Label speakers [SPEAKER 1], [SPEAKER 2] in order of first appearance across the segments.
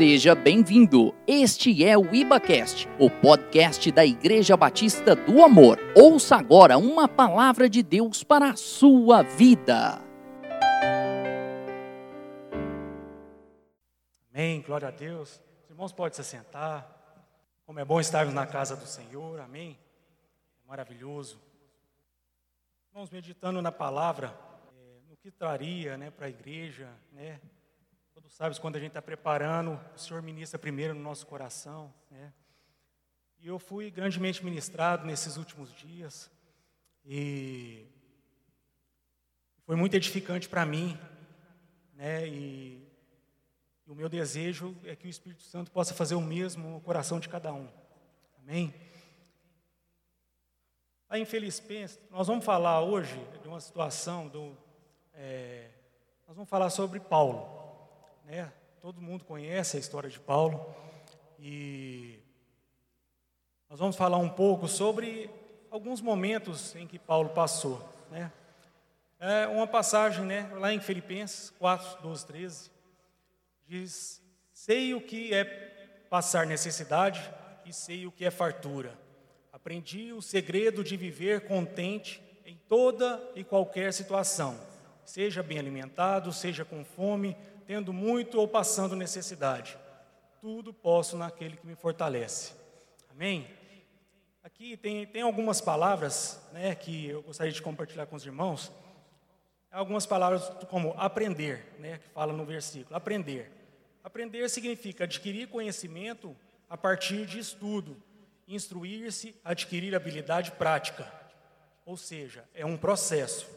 [SPEAKER 1] Seja bem-vindo. Este é o IbaCast, o podcast da Igreja Batista do Amor. Ouça agora uma palavra de Deus para a sua vida.
[SPEAKER 2] Amém, glória a Deus. Os irmãos podem se sentar. Como é bom estarmos na casa do Senhor, amém. É maravilhoso. Irmãos, meditando na palavra, é, no que traria né, para a igreja, né, Sabem quando a gente está preparando, o Senhor ministra primeiro no nosso coração. Né? E eu fui grandemente ministrado nesses últimos dias. E foi muito edificante para mim. Né? E, e o meu desejo é que o Espírito Santo possa fazer o mesmo no coração de cada um. Amém? Lá em Filipenses, nós vamos falar hoje de uma situação do. É, nós vamos falar sobre Paulo. Né? Todo mundo conhece a história de Paulo e nós vamos falar um pouco sobre alguns momentos em que Paulo passou. Né? É uma passagem né, lá em Filipenses 4, 12, 13, diz: Sei o que é passar necessidade e sei o que é fartura. Aprendi o segredo de viver contente em toda e qualquer situação, seja bem alimentado, seja com fome, tendo muito ou passando necessidade. Tudo posso naquele que me fortalece. Amém? Aqui tem, tem algumas palavras né, que eu gostaria de compartilhar com os irmãos. Algumas palavras como aprender, né, que fala no versículo. Aprender. Aprender significa adquirir conhecimento a partir de estudo, instruir-se, adquirir habilidade prática. Ou seja, é um processo.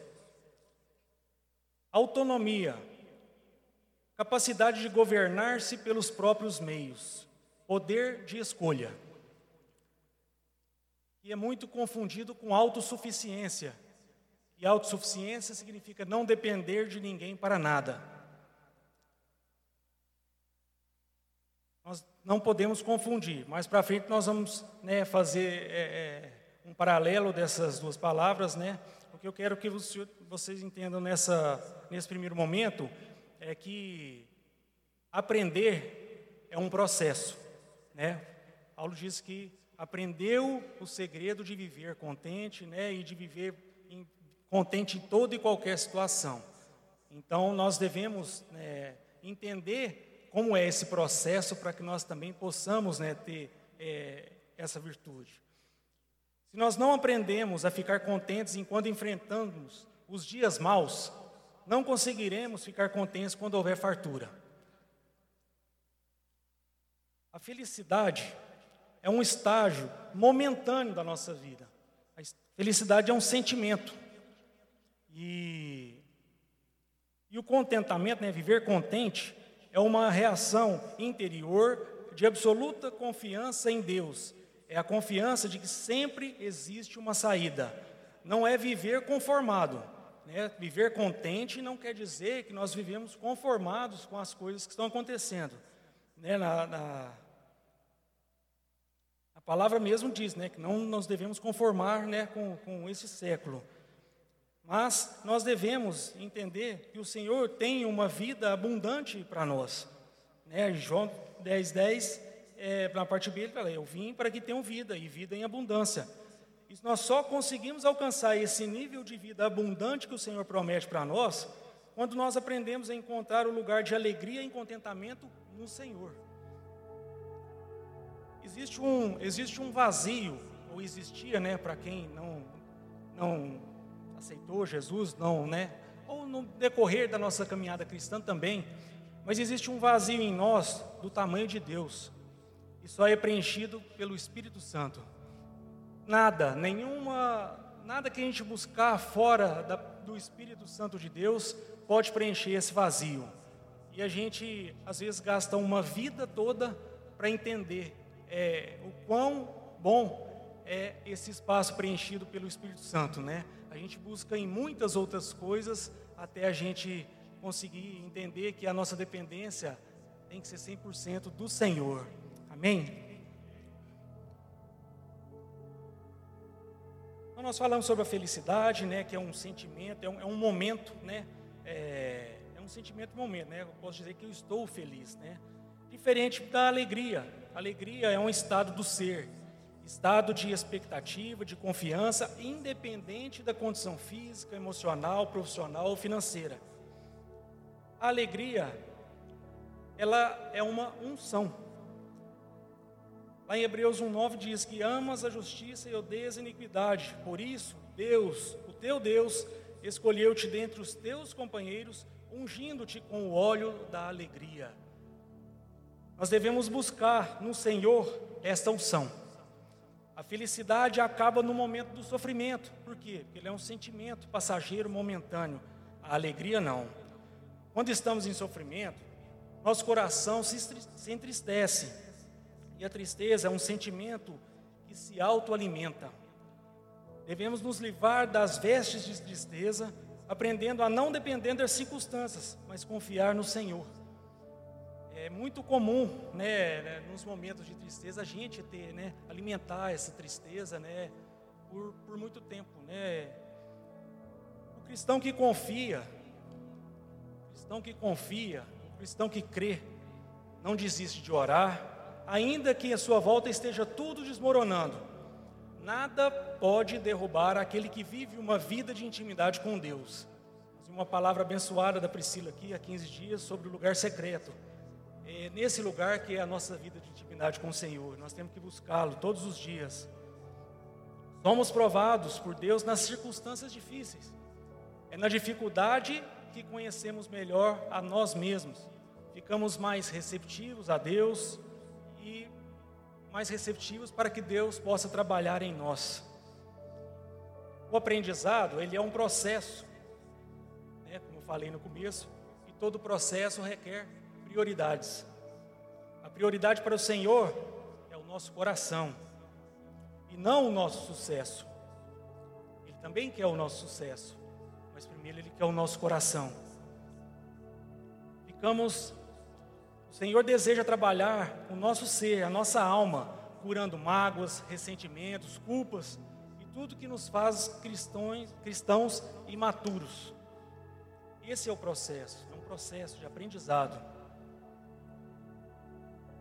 [SPEAKER 2] Autonomia capacidade de governar-se pelos próprios meios, poder de escolha. E é muito confundido com autossuficiência. E autossuficiência significa não depender de ninguém para nada. Nós não podemos confundir. Mais para frente nós vamos né, fazer é, é, um paralelo dessas duas palavras, né? O que eu quero que vocês entendam nessa, nesse primeiro momento é que aprender é um processo, né? Paulo diz que aprendeu o segredo de viver contente, né, e de viver em, contente em toda e qualquer situação. Então nós devemos né, entender como é esse processo para que nós também possamos né, ter é, essa virtude. Se nós não aprendemos a ficar contentes enquanto enfrentamos os dias maus, não conseguiremos ficar contentes quando houver fartura. A felicidade é um estágio momentâneo da nossa vida. A felicidade é um sentimento. E, e o contentamento, né, viver contente, é uma reação interior de absoluta confiança em Deus. É a confiança de que sempre existe uma saída. Não é viver conformado, né? Viver contente não quer dizer que nós vivemos conformados com as coisas que estão acontecendo. Né? Na, na, a palavra mesmo diz né, que não nos devemos conformar né, com, com esse século. Mas nós devemos entender que o Senhor tem uma vida abundante para nós. Né? João 10, 10, é, na parte B, ele fala: Eu vim para que tenham vida, e vida em abundância. E nós só conseguimos alcançar esse nível de vida abundante que o Senhor promete para nós, quando nós aprendemos a encontrar o lugar de alegria e contentamento no Senhor. Existe um, existe um vazio, ou existia, né, para quem não, não aceitou Jesus, não, né, ou no decorrer da nossa caminhada cristã também, mas existe um vazio em nós do tamanho de Deus, e só é preenchido pelo Espírito Santo. Nada, nenhuma, nada que a gente buscar fora da, do Espírito Santo de Deus pode preencher esse vazio. E a gente, às vezes, gasta uma vida toda para entender é, o quão bom é esse espaço preenchido pelo Espírito Santo, né? A gente busca em muitas outras coisas até a gente conseguir entender que a nossa dependência tem que ser 100% do Senhor. Amém? Nós falamos sobre a felicidade, né, que é um sentimento, é um, é um momento, né, é, é, um sentimento momento, né, eu posso dizer que eu estou feliz, né, Diferente da alegria. alegria é um estado do ser, estado de expectativa, de confiança, independente da condição física, emocional, profissional ou financeira. A alegria, ela é uma unção. Lá em Hebreus 1,9 diz que amas a justiça e odeias a iniquidade. Por isso, Deus, o teu Deus, escolheu-te dentre os teus companheiros, ungindo-te com o óleo da alegria. Nós devemos buscar no Senhor esta unção. A felicidade acaba no momento do sofrimento. Por quê? Porque ele é um sentimento passageiro, momentâneo. A alegria não. Quando estamos em sofrimento, nosso coração se entristece. E a tristeza é um sentimento que se autoalimenta. Devemos nos livrar das vestes de tristeza, aprendendo a não depender das circunstâncias, mas confiar no Senhor. É muito comum, né, né, nos momentos de tristeza, a gente ter, né, alimentar essa tristeza, né, por, por muito tempo, né. O cristão que confia, o cristão que confia, o cristão que crê, não desiste de orar, ainda que a sua volta esteja tudo desmoronando. Nada pode derrubar aquele que vive uma vida de intimidade com Deus. Uma palavra abençoada da Priscila aqui há 15 dias sobre o lugar secreto é nesse lugar que é a nossa vida de intimidade com o Senhor. Nós temos que buscá-lo todos os dias. Somos provados por Deus nas circunstâncias difíceis. É na dificuldade que conhecemos melhor a nós mesmos. Ficamos mais receptivos a Deus e mais receptivos para que Deus possa trabalhar em nós. O aprendizado, ele é um processo, né, como eu falei no começo, e todo processo requer prioridades. A prioridade para o Senhor é o nosso coração e não o nosso sucesso. Ele também quer o nosso sucesso, mas primeiro ele quer o nosso coração. Ficamos o Senhor deseja trabalhar o nosso ser, a nossa alma, curando mágoas, ressentimentos, culpas e tudo que nos faz cristãos, cristãos imaturos. Esse é o processo, é um processo de aprendizado.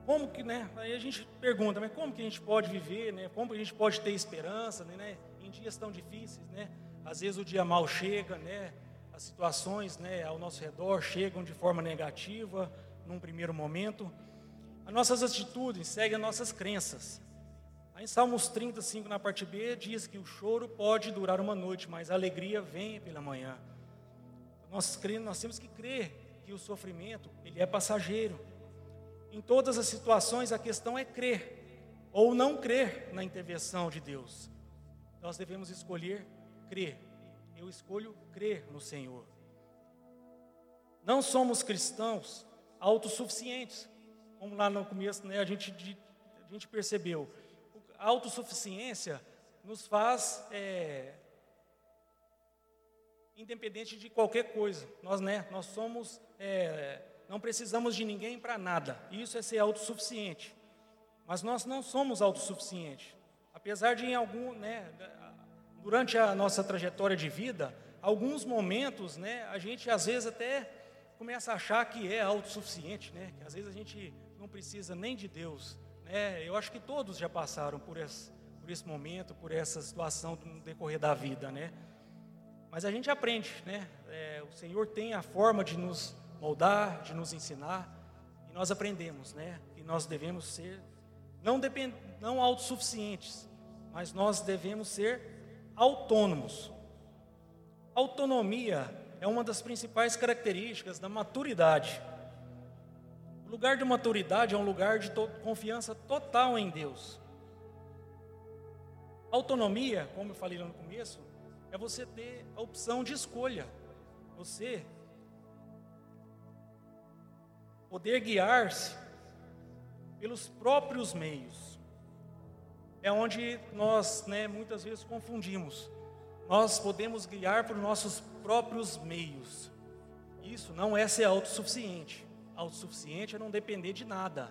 [SPEAKER 2] Como que, né? Aí a gente pergunta, mas como que a gente pode viver, né? Como que a gente pode ter esperança, né? Em dias tão difíceis, né? Às vezes o dia mal chega, né? As situações, né, ao nosso redor chegam de forma negativa num primeiro momento. As nossas atitudes seguem as nossas crenças. Aí em Salmos 35, na parte B, diz que o choro pode durar uma noite, mas a alegria vem pela manhã. Nós, nós temos que crer que o sofrimento ele é passageiro em todas as situações, a questão é crer ou não crer na intervenção de Deus. Nós devemos escolher crer. Eu escolho crer no Senhor. Não somos cristãos autossuficientes, como lá no começo né, a, gente, a gente percebeu. A autossuficiência nos faz é, independente de qualquer coisa. Nós, né, nós somos é, não precisamos de ninguém para nada. Isso é ser autossuficiente. Mas nós não somos autossuficientes. Apesar de em algum, né, durante a nossa trajetória de vida, alguns momentos, né, a gente às vezes até começa a achar que é autossuficiente, né? Que às vezes a gente não precisa nem de Deus, né? Eu acho que todos já passaram por esse, por esse momento, por essa situação no decorrer da vida, né? Mas a gente aprende, né? É, o Senhor tem a forma de nos moldar, de nos ensinar, e nós aprendemos, né? Que nós devemos ser não, depend, não autossuficientes, mas nós devemos ser autônomos. Autonomia é uma das principais características da maturidade. O lugar de maturidade é um lugar de to confiança total em Deus. Autonomia, como eu falei lá no começo, é você ter a opção de escolha. Você poder guiar-se pelos próprios meios. É onde nós, né, muitas vezes confundimos. Nós podemos guiar por nossos próprios meios. Isso não é ser autossuficiente. Autossuficiente é não depender de nada.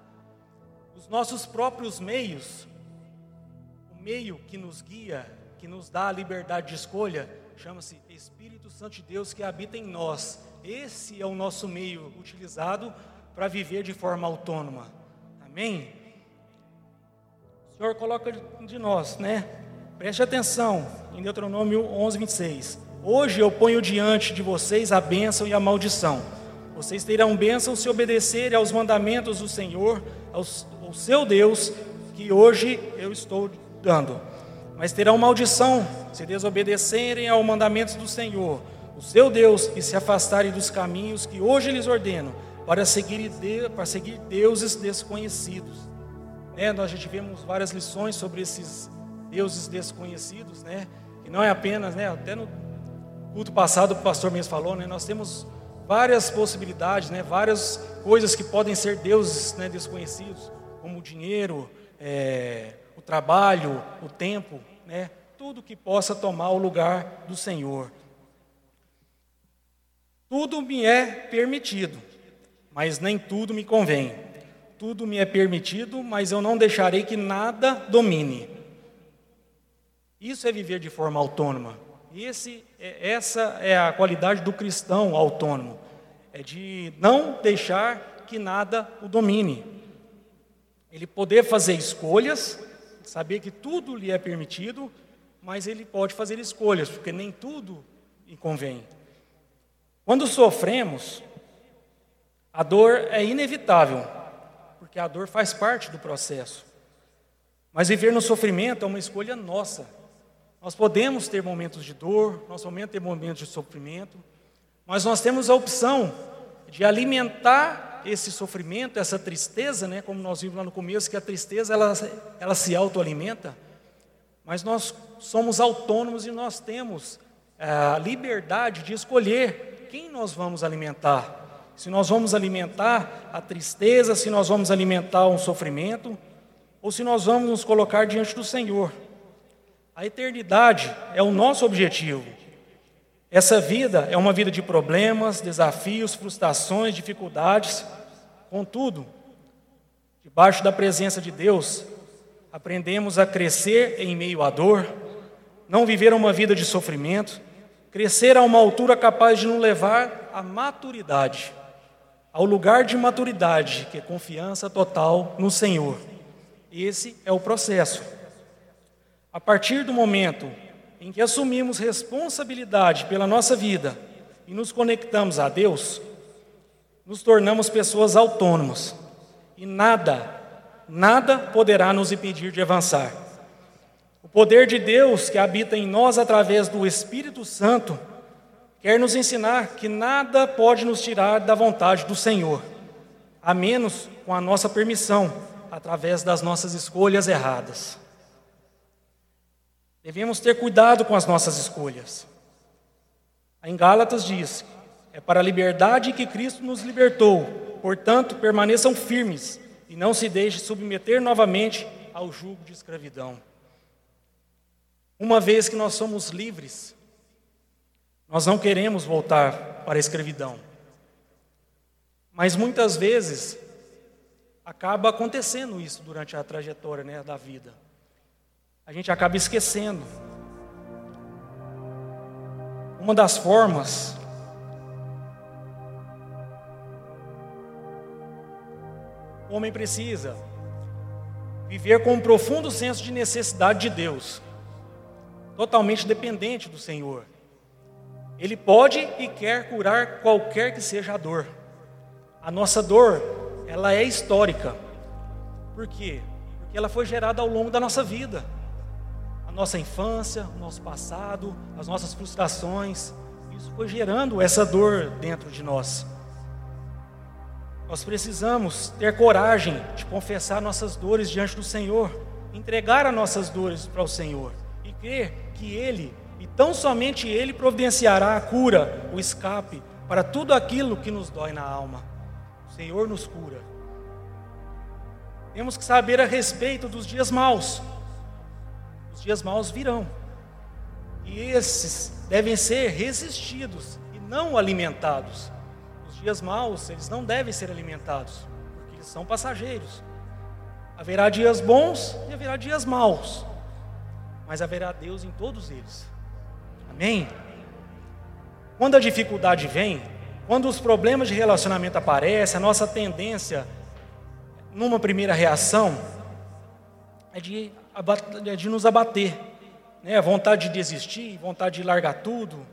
[SPEAKER 2] Os nossos próprios meios, o meio que nos guia, que nos dá a liberdade de escolha, chama-se Espírito Santo de Deus que habita em nós. Esse é o nosso meio utilizado para viver de forma autônoma. Amém? O Senhor coloca de nós, né? Preste atenção em Deuteronômio 11, 26. Hoje eu ponho diante de vocês a bênção e a maldição. Vocês terão bênção se obedecerem aos mandamentos do Senhor, aos, ao seu Deus, que hoje eu estou dando. Mas terão maldição se desobedecerem aos mandamentos do Senhor, o seu Deus, e se afastarem dos caminhos que hoje lhes ordeno, para seguir, para seguir deuses desconhecidos. Né? Nós já tivemos várias lições sobre esses deuses desconhecidos, né? que não é apenas, né? até no culto passado o pastor mesmo falou, né? nós temos várias possibilidades, né? várias coisas que podem ser deuses né? desconhecidos, como o dinheiro, é, o trabalho, o tempo, né? tudo que possa tomar o lugar do Senhor. Tudo me é permitido, mas nem tudo me convém. Tudo me é permitido, mas eu não deixarei que nada domine. Isso é viver de forma autônoma. Esse, é, essa é a qualidade do cristão autônomo, é de não deixar que nada o domine. Ele poder fazer escolhas, saber que tudo lhe é permitido, mas ele pode fazer escolhas, porque nem tudo lhe convém. Quando sofremos, a dor é inevitável, porque a dor faz parte do processo. Mas viver no sofrimento é uma escolha nossa. Nós podemos ter momentos de dor, nós podemos ter momentos de sofrimento, mas nós temos a opção de alimentar esse sofrimento, essa tristeza, né? como nós vimos lá no começo, que a tristeza ela, ela se autoalimenta, mas nós somos autônomos e nós temos a liberdade de escolher quem nós vamos alimentar. Se nós vamos alimentar a tristeza, se nós vamos alimentar um sofrimento, ou se nós vamos nos colocar diante do Senhor. A eternidade é o nosso objetivo. Essa vida é uma vida de problemas, desafios, frustrações, dificuldades. Contudo, debaixo da presença de Deus, aprendemos a crescer em meio à dor, não viver uma vida de sofrimento, crescer a uma altura capaz de nos levar à maturidade, ao lugar de maturidade, que é confiança total no Senhor. Esse é o processo. A partir do momento em que assumimos responsabilidade pela nossa vida e nos conectamos a Deus, nos tornamos pessoas autônomas e nada, nada poderá nos impedir de avançar. O poder de Deus que habita em nós através do Espírito Santo quer nos ensinar que nada pode nos tirar da vontade do Senhor, a menos com a nossa permissão, através das nossas escolhas erradas. Devemos ter cuidado com as nossas escolhas. Em Gálatas diz: é para a liberdade que Cristo nos libertou, portanto, permaneçam firmes e não se deixem submeter novamente ao jugo de escravidão. Uma vez que nós somos livres, nós não queremos voltar para a escravidão. Mas muitas vezes acaba acontecendo isso durante a trajetória né, da vida a gente acaba esquecendo. Uma das formas o homem precisa viver com um profundo senso de necessidade de Deus, totalmente dependente do Senhor. Ele pode e quer curar qualquer que seja a dor. A nossa dor, ela é histórica. Por quê? Porque ela foi gerada ao longo da nossa vida a nossa infância, o nosso passado, as nossas frustrações. Isso foi gerando essa dor dentro de nós. Nós precisamos ter coragem de confessar nossas dores diante do Senhor, entregar as nossas dores para o Senhor e crer que Ele, e tão somente Ele, providenciará a cura, o escape para tudo aquilo que nos dói na alma. O Senhor nos cura. Temos que saber a respeito dos dias maus, dias maus virão. E esses devem ser resistidos e não alimentados. Os dias maus, eles não devem ser alimentados, porque eles são passageiros. Haverá dias bons e haverá dias maus, mas haverá Deus em todos eles. Amém? Quando a dificuldade vem, quando os problemas de relacionamento aparecem, a nossa tendência numa primeira reação, é de, de nos abater, né? vontade de desistir, vontade de largar tudo,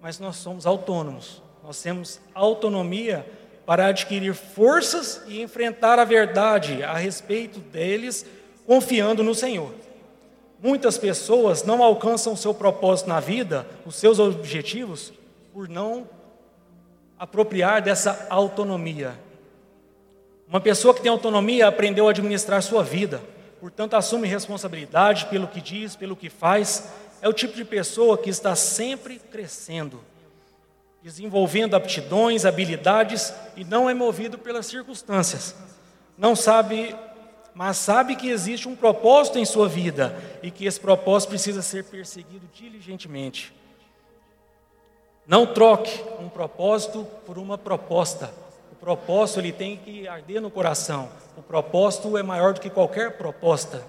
[SPEAKER 2] mas nós somos autônomos, nós temos autonomia para adquirir forças e enfrentar a verdade a respeito deles, confiando no Senhor. Muitas pessoas não alcançam seu propósito na vida, os seus objetivos, por não apropriar dessa autonomia. Uma pessoa que tem autonomia aprendeu a administrar sua vida, portanto, assume responsabilidade pelo que diz, pelo que faz. É o tipo de pessoa que está sempre crescendo, desenvolvendo aptidões, habilidades e não é movido pelas circunstâncias. Não sabe, mas sabe que existe um propósito em sua vida e que esse propósito precisa ser perseguido diligentemente. Não troque um propósito por uma proposta. Propósito ele tem que arder no coração. O propósito é maior do que qualquer proposta.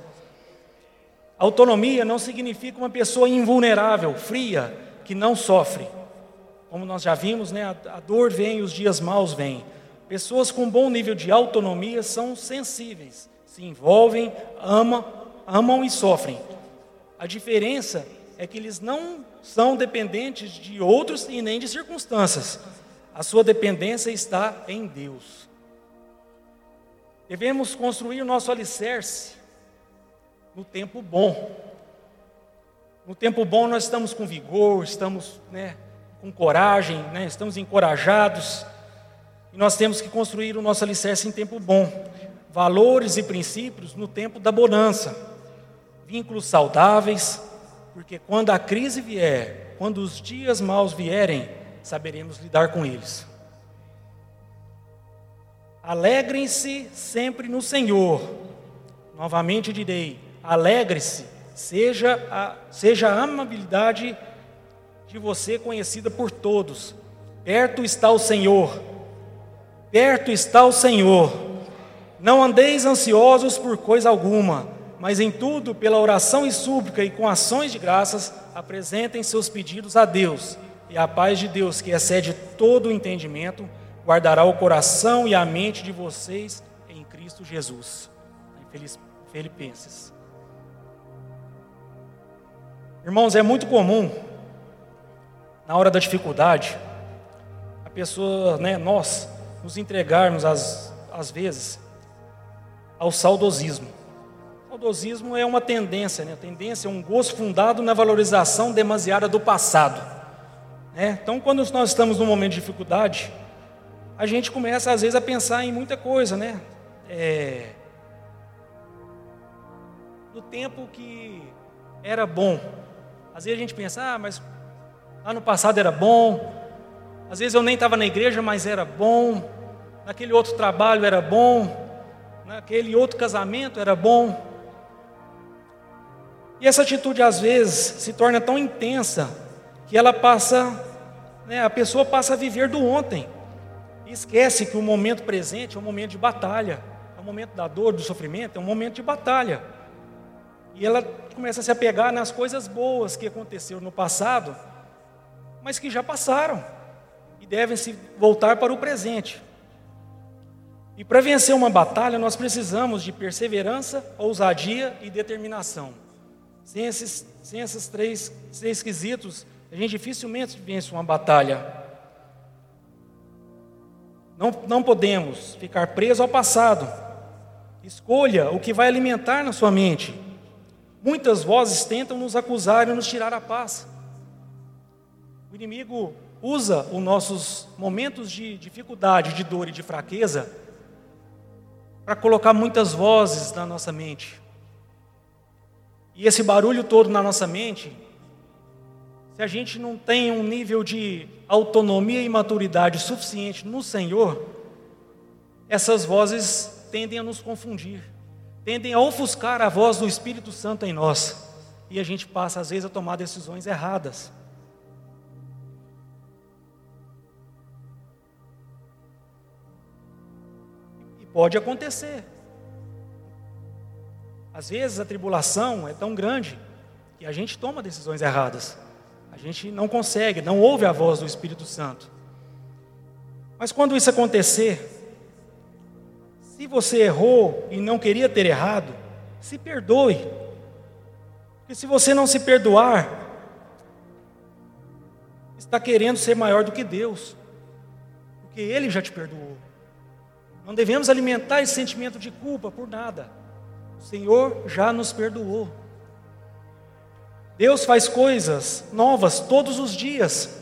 [SPEAKER 2] Autonomia não significa uma pessoa invulnerável, fria, que não sofre. Como nós já vimos, né, a dor vem, os dias maus vêm. Pessoas com bom nível de autonomia são sensíveis, se envolvem, amam, amam e sofrem. A diferença é que eles não são dependentes de outros e nem de circunstâncias. A sua dependência está em Deus. Devemos construir o nosso alicerce no tempo bom. No tempo bom nós estamos com vigor, estamos né, com coragem, né, estamos encorajados. E nós temos que construir o nosso alicerce em tempo bom. Valores e princípios no tempo da bonança. Vínculos saudáveis, porque quando a crise vier, quando os dias maus vierem, saberemos lidar com eles. Alegrem-se sempre no Senhor. Novamente direi: alegre-se, seja a, seja a amabilidade de você conhecida por todos. Perto está o Senhor, perto está o Senhor. Não andeis ansiosos por coisa alguma mas em tudo, pela oração e súplica e com ações de graças, apresentem seus pedidos a Deus. E a paz de Deus, que excede todo o entendimento, guardará o coração e a mente de vocês em Cristo Jesus. Em Filipenses. Irmãos, é muito comum, na hora da dificuldade, a pessoa, né, nós, nos entregarmos, às, às vezes, ao saudosismo saudosismo é uma tendência, né? A tendência é um gosto fundado na valorização demasiada do passado. Né? Então, quando nós estamos num momento de dificuldade, a gente começa às vezes a pensar em muita coisa, né? É... No tempo que era bom, às vezes a gente pensa, ah, mas ano passado era bom, às vezes eu nem estava na igreja, mas era bom, naquele outro trabalho era bom, naquele outro casamento era bom. E essa atitude às vezes se torna tão intensa que ela passa, né, a pessoa passa a viver do ontem. Esquece que o momento presente é um momento de batalha, é um momento da dor, do sofrimento, é um momento de batalha. E ela começa a se apegar nas coisas boas que aconteceram no passado, mas que já passaram e devem se voltar para o presente. E para vencer uma batalha, nós precisamos de perseverança, ousadia e determinação. Sem esses, sem esses três, três quesitos, a gente dificilmente vence uma batalha. Não, não podemos ficar presos ao passado. Escolha o que vai alimentar na sua mente. Muitas vozes tentam nos acusar e nos tirar a paz. O inimigo usa os nossos momentos de dificuldade, de dor e de fraqueza para colocar muitas vozes na nossa mente. E esse barulho todo na nossa mente, se a gente não tem um nível de autonomia e maturidade suficiente no Senhor, essas vozes tendem a nos confundir, tendem a ofuscar a voz do Espírito Santo em nós, e a gente passa às vezes a tomar decisões erradas. E pode acontecer. Às vezes a tribulação é tão grande que a gente toma decisões erradas. A gente não consegue, não ouve a voz do Espírito Santo. Mas quando isso acontecer, Se você errou e não queria ter errado, se perdoe. Porque se você não se perdoar, está querendo ser maior do que Deus, porque Ele já te perdoou. Não devemos alimentar esse sentimento de culpa por nada. O Senhor já nos perdoou. Deus faz coisas novas todos os dias.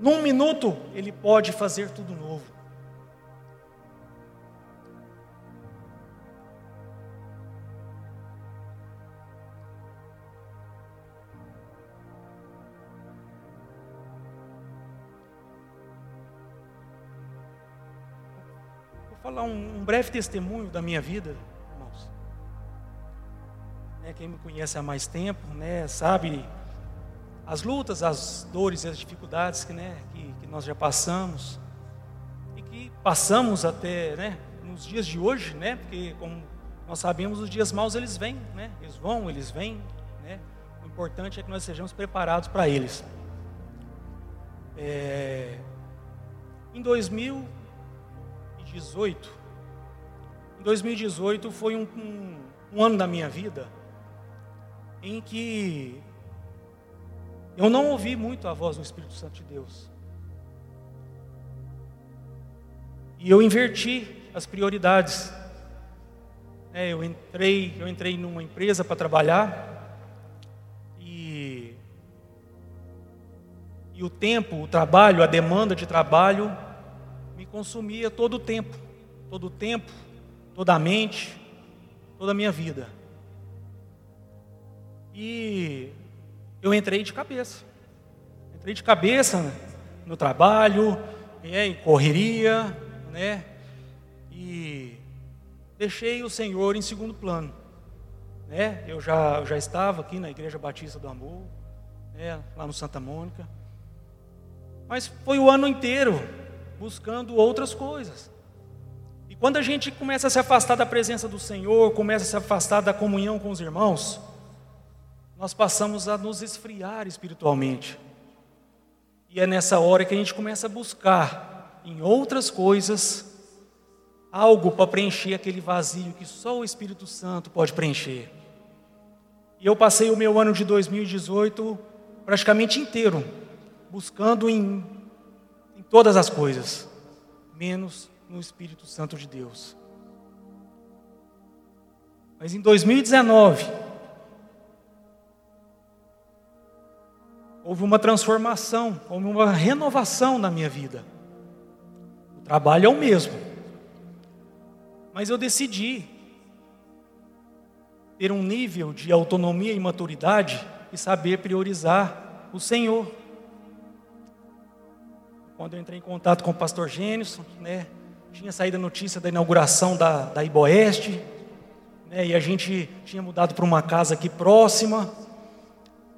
[SPEAKER 2] Num minuto, Ele pode fazer tudo novo. Vou falar um, um breve testemunho da minha vida né, quem me conhece há mais tempo, né, sabe as lutas, as dores e as dificuldades que, né, que, que nós já passamos e que passamos até né, nos dias de hoje, né, porque como nós sabemos os dias maus eles vêm, né, eles vão, eles vêm, né, o importante é que nós sejamos preparados para eles. É, em 2018, em 2018 foi um, um, um ano da minha vida em que eu não ouvi muito a voz do Espírito Santo de Deus. E eu inverti as prioridades. É, eu entrei, eu entrei numa empresa para trabalhar e, e o tempo, o trabalho, a demanda de trabalho me consumia todo o tempo, todo o tempo, toda a mente, toda a minha vida. E eu entrei de cabeça. Entrei de cabeça no trabalho, é, em correria, né? E deixei o Senhor em segundo plano. Né? Eu, já, já estava aqui na Igreja Batista do Amor, né? lá no Santa Mônica. Mas foi o ano inteiro buscando outras coisas. E quando a gente começa a se afastar da presença do Senhor, começa a se afastar da comunhão com os irmãos, nós passamos a nos esfriar espiritualmente. E é nessa hora que a gente começa a buscar em outras coisas algo para preencher aquele vazio que só o Espírito Santo pode preencher. E eu passei o meu ano de 2018 praticamente inteiro buscando em, em todas as coisas, menos no Espírito Santo de Deus. Mas em 2019, houve uma transformação, houve uma renovação na minha vida. O trabalho é o mesmo, mas eu decidi ter um nível de autonomia e maturidade e saber priorizar o Senhor. Quando eu entrei em contato com o pastor Gênison, né, tinha saído a notícia da inauguração da, da Iboeste, né, e a gente tinha mudado para uma casa aqui próxima,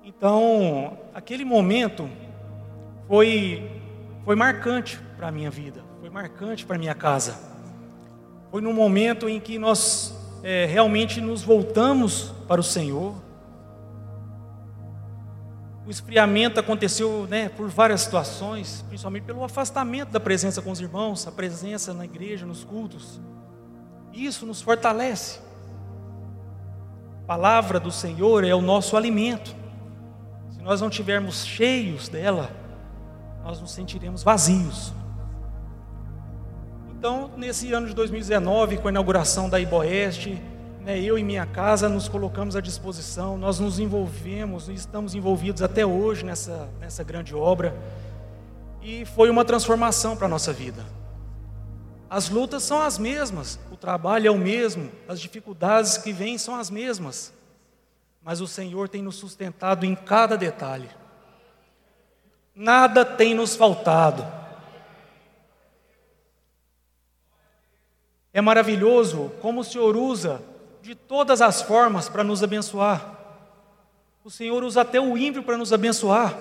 [SPEAKER 2] então, aquele momento foi, foi marcante para a minha vida, foi marcante para a minha casa. Foi no momento em que nós é, realmente nos voltamos para o Senhor. O esfriamento aconteceu né, por várias situações, principalmente pelo afastamento da presença com os irmãos, a presença na igreja, nos cultos. Isso nos fortalece. A palavra do Senhor é o nosso alimento nós não tivermos cheios dela, nós nos sentiremos vazios. Então, nesse ano de 2019, com a inauguração da Iboeste, né, eu e minha casa nos colocamos à disposição, nós nos envolvemos, estamos envolvidos até hoje nessa, nessa grande obra, e foi uma transformação para a nossa vida. As lutas são as mesmas, o trabalho é o mesmo, as dificuldades que vêm são as mesmas, mas o Senhor tem nos sustentado em cada detalhe. Nada tem nos faltado. É maravilhoso como o Senhor usa de todas as formas para nos abençoar. O Senhor usa até o ímpio para nos abençoar.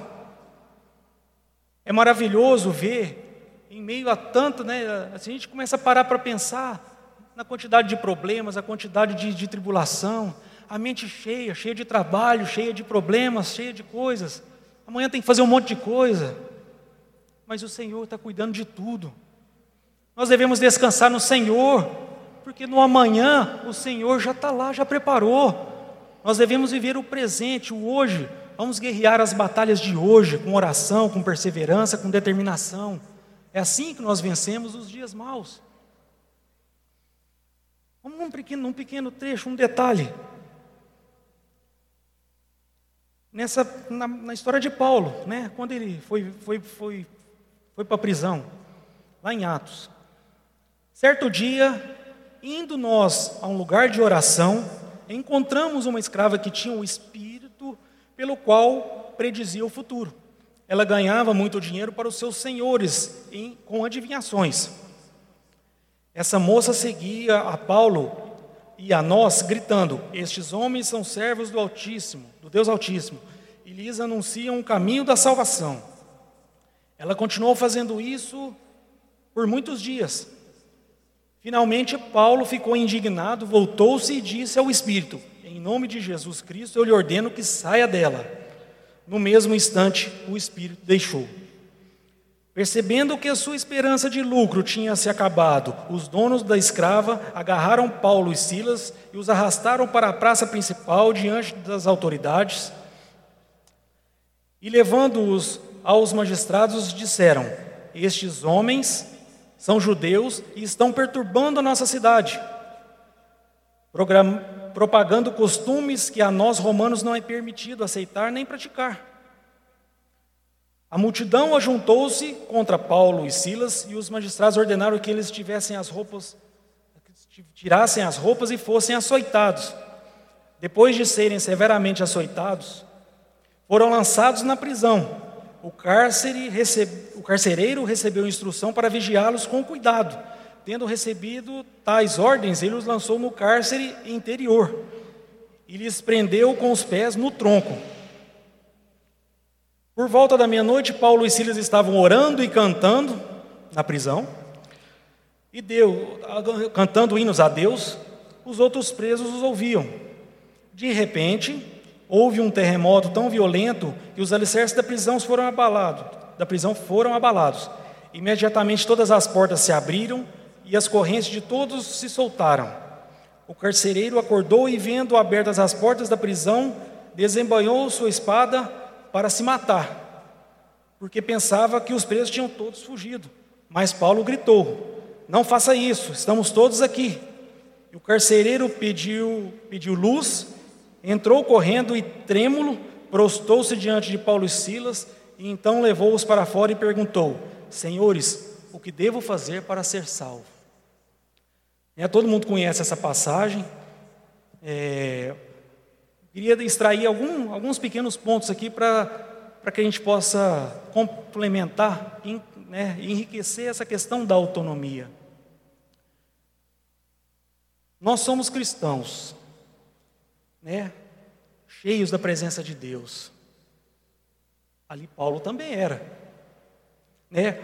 [SPEAKER 2] É maravilhoso ver, em meio a tanto, né? A gente começa a parar para pensar na quantidade de problemas, a quantidade de, de tribulação, a mente cheia, cheia de trabalho, cheia de problemas, cheia de coisas. Amanhã tem que fazer um monte de coisa. Mas o Senhor está cuidando de tudo. Nós devemos descansar no Senhor, porque no amanhã o Senhor já está lá, já preparou. Nós devemos viver o presente, o hoje. Vamos guerrear as batalhas de hoje com oração, com perseverança, com determinação. É assim que nós vencemos os dias maus. Vamos num pequeno, pequeno trecho, um detalhe. Nessa, na, na, história de Paulo, né, quando ele foi, foi, foi, foi para a prisão, lá em Atos. Certo dia, indo nós a um lugar de oração, encontramos uma escrava que tinha um espírito pelo qual predizia o futuro. Ela ganhava muito dinheiro para os seus senhores em, com adivinhações. Essa moça seguia a Paulo e a nós, gritando: Estes homens são servos do Altíssimo, do Deus Altíssimo, e lhes anunciam o caminho da salvação. Ela continuou fazendo isso por muitos dias. Finalmente, Paulo ficou indignado, voltou-se e disse ao Espírito: Em nome de Jesus Cristo, eu lhe ordeno que saia dela. No mesmo instante, o Espírito deixou. Percebendo que a sua esperança de lucro tinha se acabado, os donos da escrava agarraram Paulo e Silas e os arrastaram para a praça principal diante das autoridades. E levando-os aos magistrados, disseram: Estes homens são judeus e estão perturbando a nossa cidade, propagando costumes que a nós romanos não é permitido aceitar nem praticar. A multidão ajuntou-se contra Paulo e Silas e os magistrados ordenaram que eles tivessem as roupas, tirassem as roupas e fossem açoitados. Depois de serem severamente açoitados, foram lançados na prisão o, o carcereiro recebeu instrução para vigiá-los com cuidado. Tendo recebido tais ordens, ele os lançou no cárcere interior e lhes prendeu com os pés no tronco. Por volta da meia-noite, Paulo e Silas estavam orando e cantando na prisão, e deu, cantando hinos a Deus, os outros presos os ouviam. De repente, houve um terremoto tão violento que os alicerces da prisão foram abalados, da prisão foram abalados. Imediatamente todas as portas se abriram e as correntes de todos se soltaram. O carcereiro acordou e, vendo abertas as portas da prisão, desembanhou sua espada para se matar, porque pensava que os presos tinham todos fugido. Mas Paulo gritou: Não faça isso, estamos todos aqui. E o carcereiro pediu, pediu luz Entrou correndo e trêmulo, prostou-se diante de Paulo e Silas, e então levou-os para fora e perguntou: Senhores, o que devo fazer para ser salvo? É, todo mundo conhece essa passagem. É, queria extrair algum, alguns pequenos pontos aqui para que a gente possa complementar, né, enriquecer essa questão da autonomia. Nós somos cristãos, né, cheios da presença de Deus. Ali Paulo também era. Né?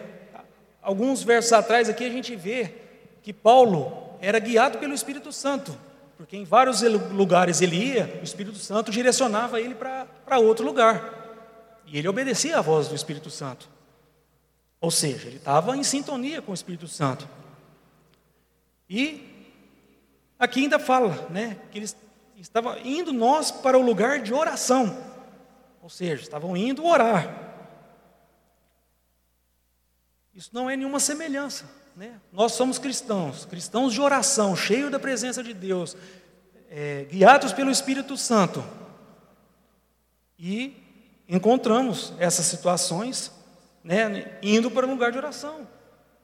[SPEAKER 2] Alguns versos atrás aqui a gente vê que Paulo era guiado pelo Espírito Santo, porque em vários lugares ele ia, o Espírito Santo direcionava ele para outro lugar. E ele obedecia à voz do Espírito Santo. Ou seja, ele estava em sintonia com o Espírito Santo. E aqui ainda fala, né, que eles estava indo nós para o lugar de oração. Ou seja, estavam indo orar. Isso não é nenhuma semelhança. Né? Nós somos cristãos, cristãos de oração, cheios da presença de Deus, é, guiados pelo Espírito Santo. E encontramos essas situações né, indo para um lugar de oração.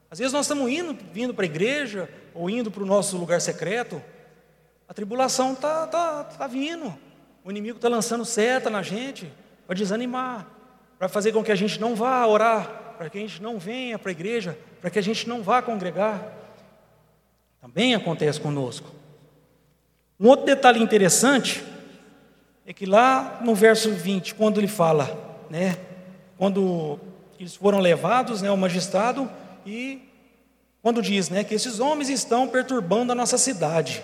[SPEAKER 2] Às vezes nós estamos indo, vindo para a igreja, ou indo para o nosso lugar secreto, a tribulação está tá, tá vindo. O inimigo está lançando seta na gente para desanimar, para fazer com que a gente não vá orar, para que a gente não venha para a igreja, para que a gente não vá congregar. Também acontece conosco. Um outro detalhe interessante é que lá no verso 20, quando ele fala, né, quando eles foram levados né, ao magistrado e quando diz né, que esses homens estão perturbando a nossa cidade.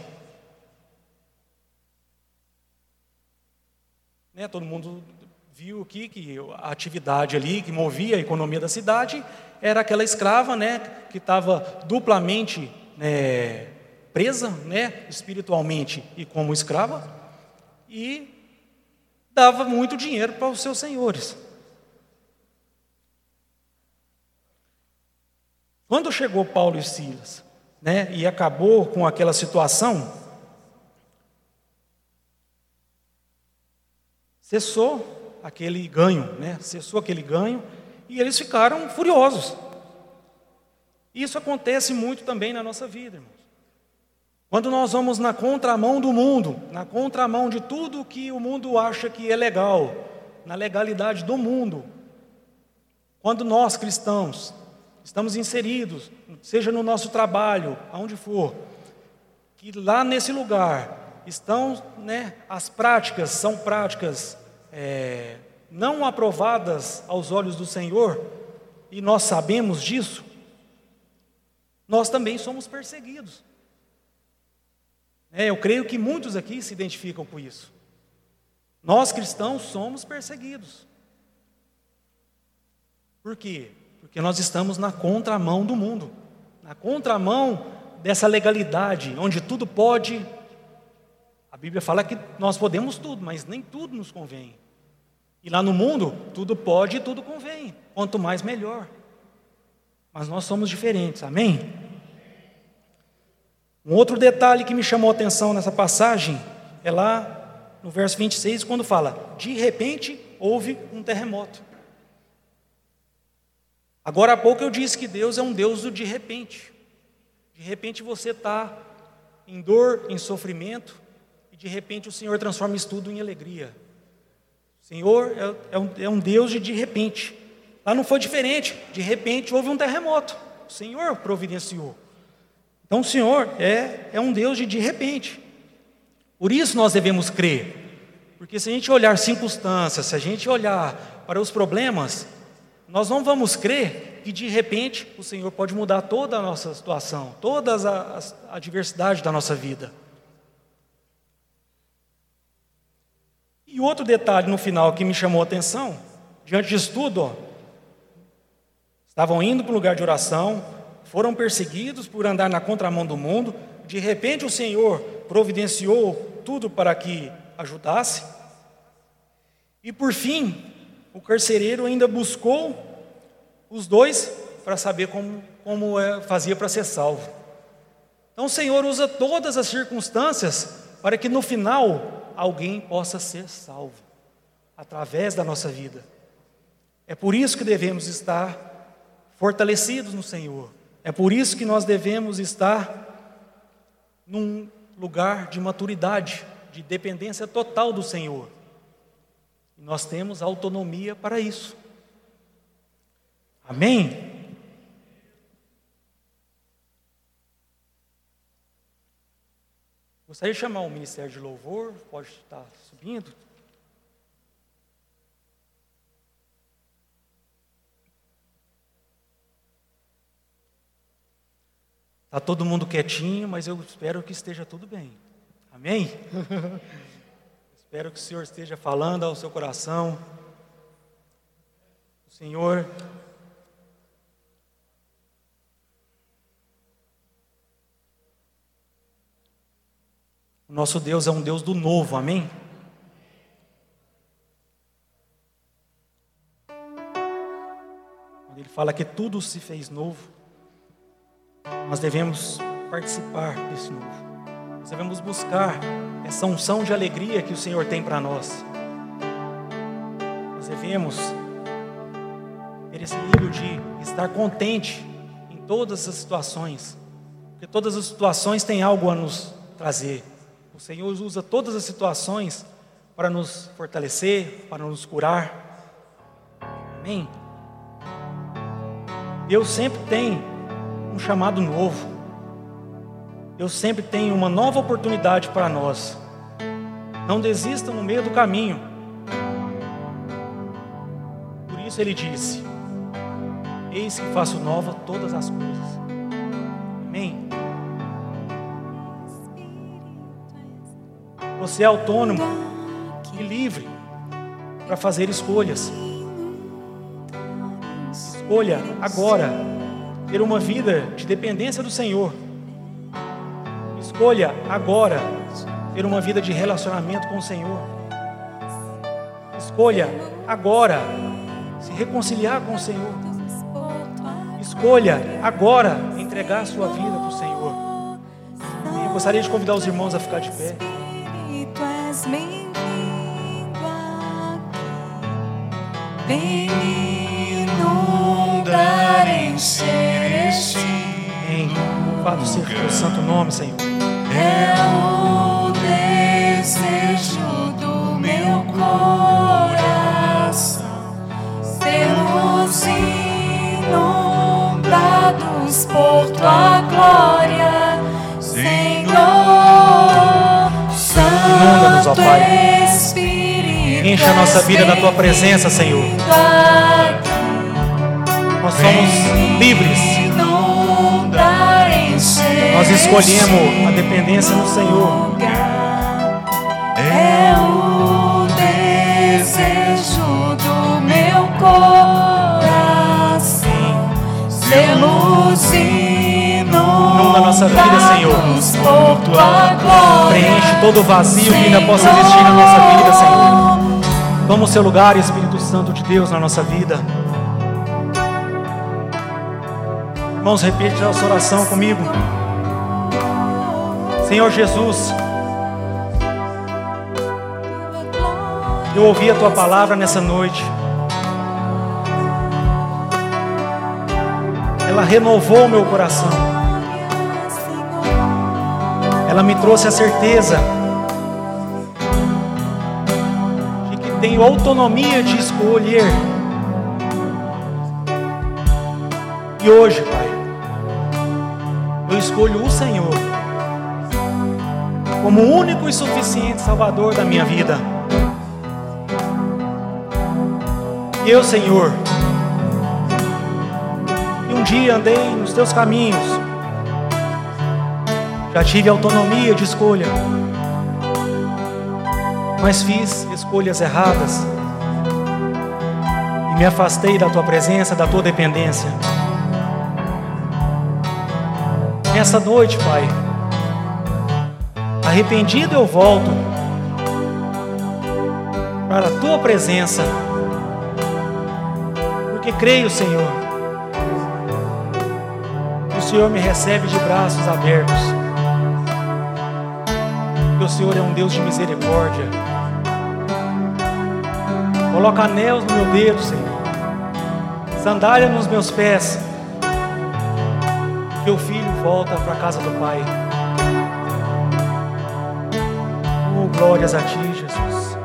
[SPEAKER 2] Né, todo mundo viu que a atividade ali que movia a economia da cidade era aquela escrava, né, que estava duplamente né, presa, né, espiritualmente e como escrava, e dava muito dinheiro para os seus senhores. Quando chegou Paulo e Silas, né, e acabou com aquela situação, cessou aquele ganho, né? Cessou aquele ganho e eles ficaram furiosos. Isso acontece muito também na nossa vida, irmãos. Quando nós vamos na contramão do mundo, na contramão de tudo que o mundo acha que é legal, na legalidade do mundo, quando nós cristãos estamos inseridos, seja no nosso trabalho, aonde for, que lá nesse lugar estão, né, as práticas são práticas é, não aprovadas aos olhos do Senhor, e nós sabemos disso, nós também somos perseguidos. É, eu creio que muitos aqui se identificam com isso. Nós cristãos somos perseguidos. Por quê? Porque nós estamos na contramão do mundo, na contramão dessa legalidade, onde tudo pode. Bíblia fala que nós podemos tudo, mas nem tudo nos convém. E lá no mundo, tudo pode e tudo convém. Quanto mais, melhor. Mas nós somos diferentes, amém? Um outro detalhe que me chamou a atenção nessa passagem é lá no verso 26, quando fala: De repente houve um terremoto. Agora há pouco eu disse que Deus é um Deus do de repente. De repente você está em dor, em sofrimento, de repente o Senhor transforma isso tudo em alegria. Senhor é, é, um, é um Deus de de repente. Lá não foi diferente. De repente houve um terremoto. O Senhor providenciou. Então o Senhor é, é um Deus de de repente. Por isso nós devemos crer. Porque se a gente olhar circunstâncias, se a gente olhar para os problemas, nós não vamos crer que de repente o Senhor pode mudar toda a nossa situação, toda a, a, a diversidade da nossa vida. E outro detalhe no final que me chamou a atenção, diante disso tudo, estavam indo para um lugar de oração, foram perseguidos por andar na contramão do mundo, de repente o Senhor providenciou tudo para que ajudasse, e por fim, o carcereiro ainda buscou os dois para saber como, como é, fazia para ser salvo. Então o Senhor usa todas as circunstâncias para que no final alguém possa ser salvo através da nossa vida. É por isso que devemos estar fortalecidos no Senhor. É por isso que nós devemos estar num lugar de maturidade, de dependência total do Senhor. E nós temos autonomia para isso. Amém? Gostaria de chamar o Ministério de Louvor, pode estar subindo. Está todo mundo quietinho, mas eu espero que esteja tudo bem. Amém? espero que o Senhor esteja falando ao seu coração. O Senhor O nosso Deus é um Deus do novo, amém? Quando ele fala que tudo se fez novo, nós devemos participar desse novo. Nós devemos buscar essa unção de alegria que o Senhor tem para nós. Nós devemos ter esse nível de estar contente em todas as situações, porque todas as situações têm algo a nos trazer. Senhor usa todas as situações para nos fortalecer, para nos curar. Amém? Deus sempre tem um chamado novo. Deus sempre tem uma nova oportunidade para nós. Não desista no meio do caminho. Por isso ele disse: Eis que faço nova todas as coisas. Você é autônomo e livre para fazer escolhas. Escolha agora ter uma vida de dependência do Senhor. Escolha agora ter uma vida de relacionamento com o Senhor. Escolha agora se reconciliar com o Senhor. Escolha agora entregar a sua vida para o Senhor. Eu gostaria de convidar os irmãos a ficar de pé.
[SPEAKER 3] És bem-vindo aqui. Vem inundar, encher este
[SPEAKER 2] Em louvado seja teu santo nome, Senhor.
[SPEAKER 3] é o desejo do meu coração. Sermos inundados por tua glória,
[SPEAKER 2] ó Pai. Enche a nossa vida da tua presença, Senhor. Nós somos livres. Nós escolhemos a dependência no Senhor.
[SPEAKER 3] É o desejo do meu coração. Sermos
[SPEAKER 2] Inunda a nossa vida, Senhor. Preenche todo o vazio que ainda possa existir na nossa vida, Senhor. Toma o seu lugar, Espírito Santo de Deus, na nossa vida. Irmãos, repete essa oração comigo. Senhor Jesus, eu ouvi a tua palavra nessa noite. Ela renovou meu coração. Ela me trouxe a certeza de que tenho autonomia de escolher. E hoje, Pai, eu escolho o Senhor como único e suficiente Salvador da minha vida. Eu, Senhor, que um dia andei nos teus caminhos, já tive autonomia de escolha, mas fiz escolhas erradas e me afastei da tua presença, da tua dependência. Nessa noite, Pai, arrependido eu volto para a tua presença, porque creio, Senhor, que o Senhor me recebe de braços abertos, que o Senhor é um Deus de misericórdia. Coloca anéis no meu dedo, Senhor, sandália nos meus pés, o filho volta para a casa do Pai. Oh, glórias a Ti, Jesus.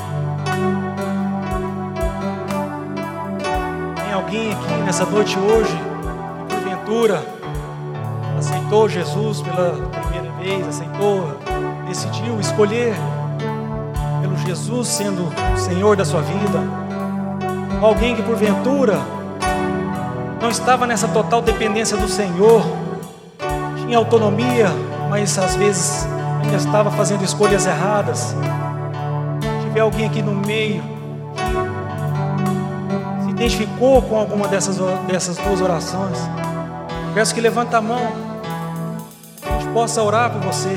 [SPEAKER 2] Tem alguém aqui nessa noite hoje porventura aceitou Jesus pela primeira vez, aceitou, decidiu escolher pelo Jesus sendo o Senhor da sua vida? Alguém que porventura não estava nessa total dependência do Senhor, tinha autonomia, mas às vezes ainda estava fazendo escolhas erradas. Se tiver alguém aqui no meio que se identificou com alguma dessas, dessas duas orações, peço que levante a mão, que a gente possa orar por você.